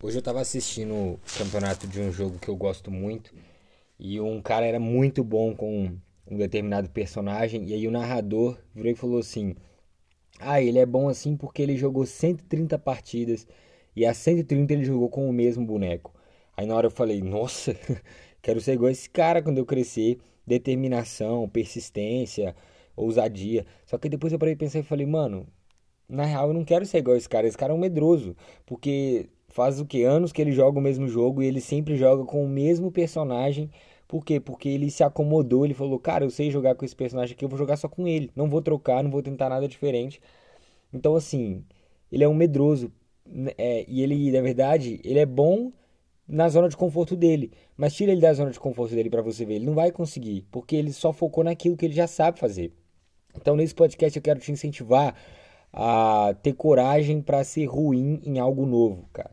Hoje eu tava assistindo o campeonato de um jogo que eu gosto muito e um cara era muito bom com um determinado personagem e aí o narrador virou e falou assim: "Ah, ele é bom assim porque ele jogou 130 partidas e as 130 ele jogou com o mesmo boneco". Aí na hora eu falei: "Nossa, quero ser igual esse cara quando eu crescer, determinação, persistência, ousadia". Só que depois eu parei de pensar e falei: "Mano, na real, eu não quero ser igual esse cara. Esse cara é um medroso. Porque faz o que? Anos que ele joga o mesmo jogo e ele sempre joga com o mesmo personagem. Por quê? Porque ele se acomodou. Ele falou: Cara, eu sei jogar com esse personagem aqui, eu vou jogar só com ele. Não vou trocar, não vou tentar nada diferente. Então, assim, ele é um medroso. né? É, e ele, na verdade, ele é bom na zona de conforto dele. Mas tira ele da zona de conforto dele pra você ver. Ele não vai conseguir. Porque ele só focou naquilo que ele já sabe fazer. Então, nesse podcast, eu quero te incentivar a ter coragem para ser ruim em algo novo, cara.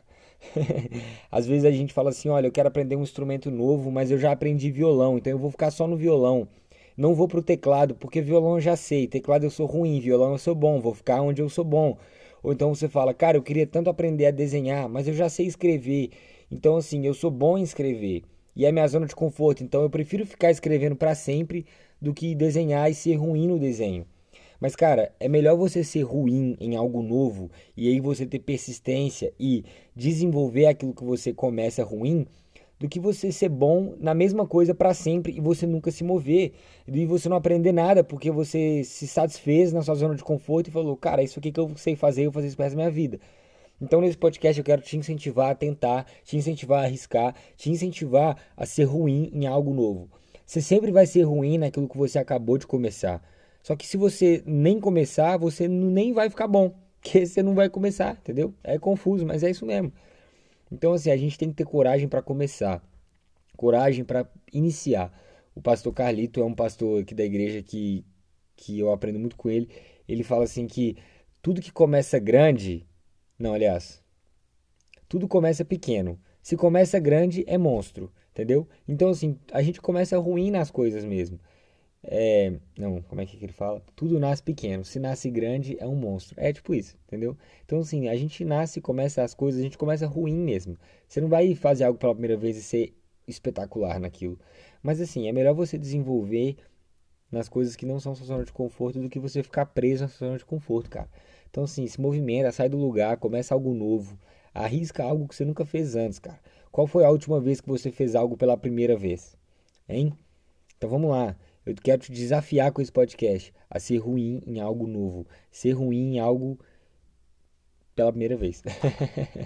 Às vezes a gente fala assim, olha, eu quero aprender um instrumento novo, mas eu já aprendi violão, então eu vou ficar só no violão. Não vou pro teclado, porque violão eu já sei, teclado eu sou ruim, violão eu sou bom, vou ficar onde eu sou bom. Ou então você fala, cara, eu queria tanto aprender a desenhar, mas eu já sei escrever. Então assim, eu sou bom em escrever. E é minha zona de conforto, então eu prefiro ficar escrevendo para sempre do que desenhar e ser ruim no desenho. Mas, cara, é melhor você ser ruim em algo novo e aí você ter persistência e desenvolver aquilo que você começa ruim, do que você ser bom na mesma coisa para sempre e você nunca se mover. E você não aprender nada porque você se satisfez na sua zona de conforto e falou, cara, isso aqui que eu sei fazer, eu vou fazer isso resto da minha vida. Então, nesse podcast, eu quero te incentivar a tentar, te incentivar a arriscar, te incentivar a ser ruim em algo novo. Você sempre vai ser ruim naquilo que você acabou de começar. Só que se você nem começar, você nem vai ficar bom, porque você não vai começar, entendeu? É confuso, mas é isso mesmo. Então, assim, a gente tem que ter coragem para começar, coragem para iniciar. O pastor Carlito é um pastor aqui da igreja que, que eu aprendo muito com ele. Ele fala assim que tudo que começa grande, não, aliás, tudo começa pequeno. Se começa grande, é monstro, entendeu? Então, assim, a gente começa ruim nas coisas mesmo. É, não, como é que ele fala? Tudo nasce pequeno, se nasce grande é um monstro. É tipo isso, entendeu? Então, assim, a gente nasce, começa as coisas, a gente começa ruim mesmo. Você não vai fazer algo pela primeira vez e ser espetacular naquilo. Mas, assim, é melhor você desenvolver nas coisas que não são sua zona de conforto do que você ficar preso na sua zona de conforto, cara. Então, assim, se movimenta, sai do lugar, começa algo novo, arrisca algo que você nunca fez antes, cara. Qual foi a última vez que você fez algo pela primeira vez? Hein? Então vamos lá. Eu quero te desafiar com esse podcast a ser ruim em algo novo, ser ruim em algo pela primeira vez.